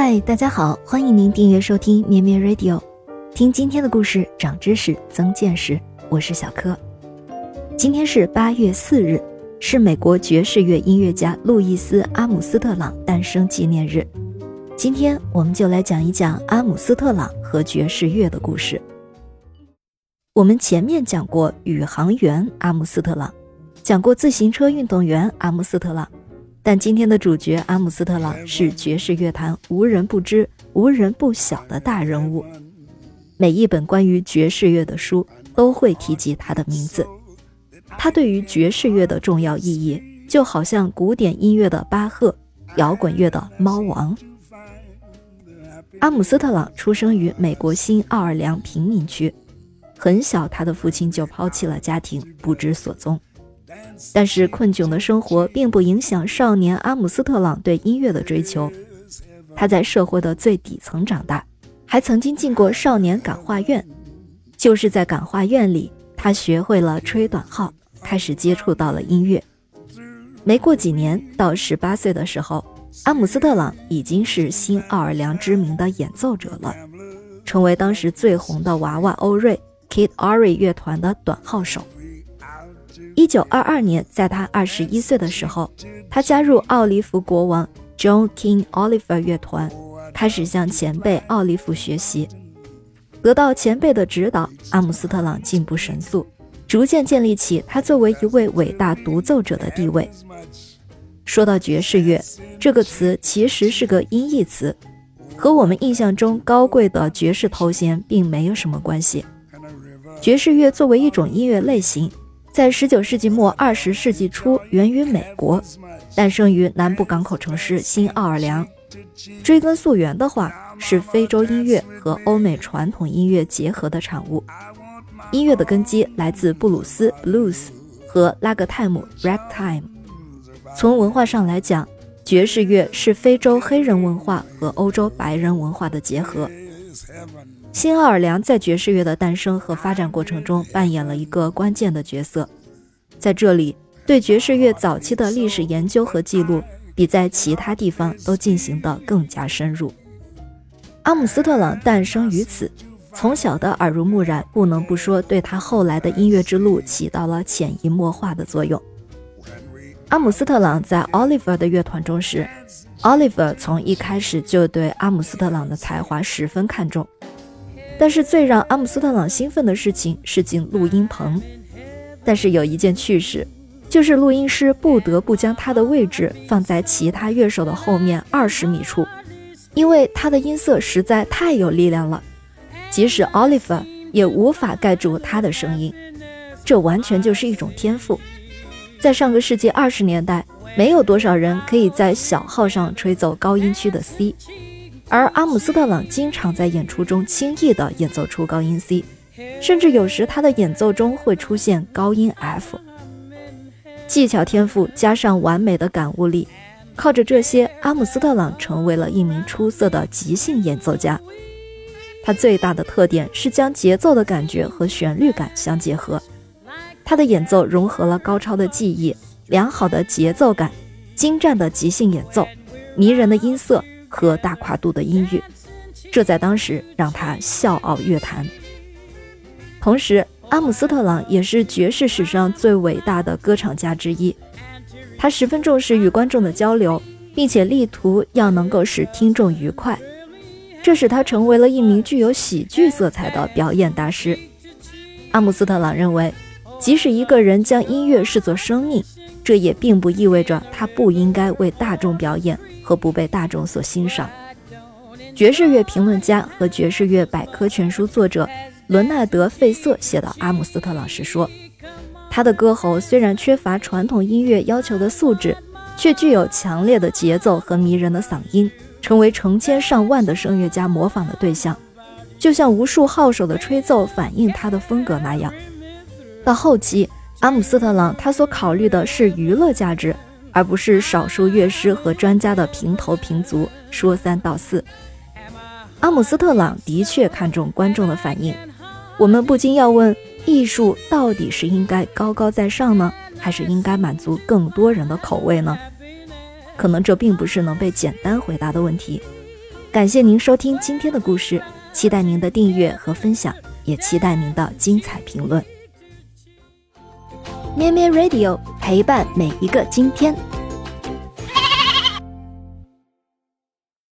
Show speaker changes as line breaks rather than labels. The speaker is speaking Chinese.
嗨，大家好，欢迎您订阅收听绵绵 Radio，听今天的故事，长知识，增见识。我是小柯。今天是八月四日，是美国爵士乐音乐家路易斯·阿姆斯特朗诞生纪念日。今天我们就来讲一讲阿姆斯特朗和爵士乐的故事。我们前面讲过宇航员阿姆斯特朗，讲过自行车运动员阿姆斯特朗。但今天的主角阿姆斯特朗是爵士乐坛无人不知、无人不晓的大人物。每一本关于爵士乐的书都会提及他的名字。他对于爵士乐的重要意义，就好像古典音乐的巴赫、摇滚乐的猫王。阿姆斯特朗出生于美国新奥尔良贫民区，很小他的父亲就抛弃了家庭，不知所踪。但是困窘的生活并不影响少年阿姆斯特朗对音乐的追求。他在社会的最底层长大，还曾经进过少年感化院。就是在感化院里，他学会了吹短号，开始接触到了音乐。没过几年，到十八岁的时候，阿姆斯特朗已经是新奥尔良知名的演奏者了，成为当时最红的娃娃欧瑞 （Kid Ory） 乐团的短号手。一九二二年，在他二十一岁的时候，他加入奥利弗国王 John King Oliver 乐团，开始向前辈奥利弗学习。得到前辈的指导，阿姆斯特朗进步神速，逐渐建立起他作为一位伟大独奏者的地位。说到爵士乐这个词，其实是个音译词，和我们印象中高贵的爵士头衔并没有什么关系。爵士乐作为一种音乐类型。在十九世纪末二十世纪初，源于美国，诞生于南部港口城市新奥尔良。追根溯源的话，是非洲音乐和欧美传统音乐结合的产物。音乐的根基来自布鲁斯 （blues） 和拉格泰姆 （ragtime）。从文化上来讲，爵士乐是非洲黑人文化和欧洲白人文化的结合。新奥尔良在爵士乐的诞生和发展过程中扮演了一个关键的角色。在这里，对爵士乐早期的历史研究和记录比在其他地方都进行得更加深入。阿姆斯特朗诞生于此，从小的耳濡目染，不能不说对他后来的音乐之路起到了潜移默化的作用。阿姆斯特朗在 Oliver 的乐团中时，Oliver 从一开始就对阿姆斯特朗的才华十分看重。但是最让阿姆斯特朗兴奋的事情是进录音棚。但是有一件趣事，就是录音师不得不将他的位置放在其他乐手的后面二十米处，因为他的音色实在太有力量了，即使 Oliver 也无法盖住他的声音。这完全就是一种天赋。在上个世纪二十年代，没有多少人可以在小号上吹奏高音区的 C。而阿姆斯特朗经常在演出中轻易地演奏出高音 C，甚至有时他的演奏中会出现高音 F。技巧天赋加上完美的感悟力，靠着这些，阿姆斯特朗成为了一名出色的即兴演奏家。他最大的特点是将节奏的感觉和旋律感相结合。他的演奏融合了高超的技艺、良好的节奏感、精湛的即兴演奏、迷人的音色。和大跨度的音域，这在当时让他笑傲乐坛。同时，阿姆斯特朗也是爵士史上最伟大的歌唱家之一。他十分重视与观众的交流，并且力图要能够使听众愉快，这使他成为了一名具有喜剧色彩的表演大师。阿姆斯特朗认为，即使一个人将音乐视作生命，这也并不意味着他不应该为大众表演。和不被大众所欣赏。爵士乐评论家和爵士乐百科全书作者伦纳德·费瑟写到阿姆斯特朗时说：“他的歌喉虽然缺乏传统音乐要求的素质，却具有强烈的节奏和迷人的嗓音，成为成千上万的声乐家模仿的对象，就像无数号手的吹奏反映他的风格那样。”到后期，阿姆斯特朗他所考虑的是娱乐价值而不是少数乐师和专家的评头评足说三道四。阿姆斯特朗的确看重观众的反应。我们不禁要问艺术到底是应该高高在上呢还是应该满足更多人的口味呢？可能这并不是能被简单回答的问题。感谢您收听今天的故事期待您的订阅和分享也期待您的精彩评论。咩咩 radio 陪伴每一个今天。